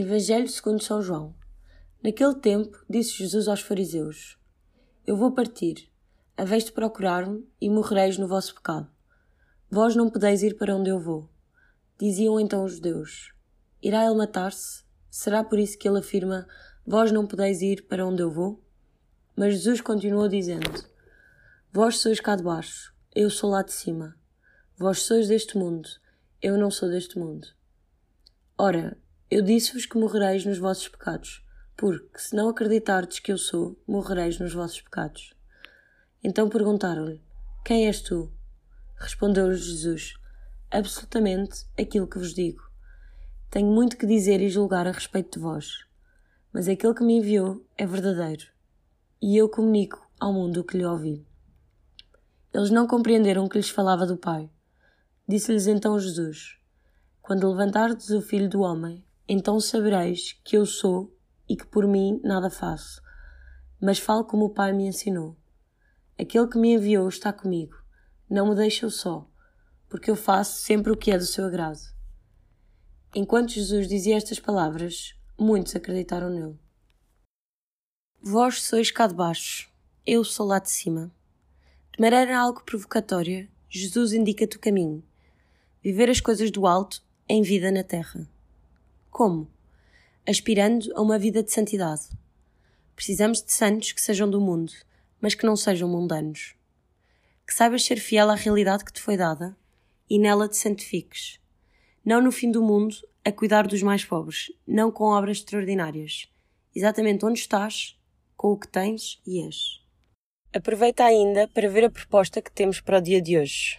Evangelho segundo São João. Naquele tempo, disse Jesus aos fariseus: Eu vou partir, haveis de procurar-me e morrereis no vosso pecado. Vós não podeis ir para onde eu vou. Diziam então os judeus: Irá ele matar-se? Será por isso que ele afirma: Vós não podeis ir para onde eu vou? Mas Jesus continuou dizendo: Vós sois cá de baixo, eu sou lá de cima. Vós sois deste mundo, eu não sou deste mundo. Ora, eu disse-vos que morrereis nos vossos pecados, porque, se não acreditardes que eu sou, morrereis nos vossos pecados. Então perguntaram-lhe: Quem és tu? Respondeu-lhes Jesus: Absolutamente aquilo que vos digo. Tenho muito que dizer e julgar a respeito de vós, mas aquele que me enviou é verdadeiro, e eu comunico ao mundo o que lhe ouvi. Eles não compreenderam que lhes falava do Pai. Disse-lhes então Jesus: Quando levantardes o Filho do Homem, então sabereis que eu sou e que por mim nada faço, mas falo como o Pai me ensinou. Aquele que me enviou está comigo, não me deixa só, porque eu faço sempre o que é do seu agrado. Enquanto Jesus dizia estas palavras, muitos acreditaram nele. Vós sois cá de baixo, eu sou lá de cima. De maneira algo provocatória, Jesus indica-te o caminho. Viver as coisas do alto em vida na terra. Como? Aspirando a uma vida de santidade. Precisamos de santos que sejam do mundo, mas que não sejam mundanos. Que saibas ser fiel à realidade que te foi dada e nela te santifiques. Não no fim do mundo, a cuidar dos mais pobres, não com obras extraordinárias. Exatamente onde estás, com o que tens e és. Aproveita ainda para ver a proposta que temos para o dia de hoje.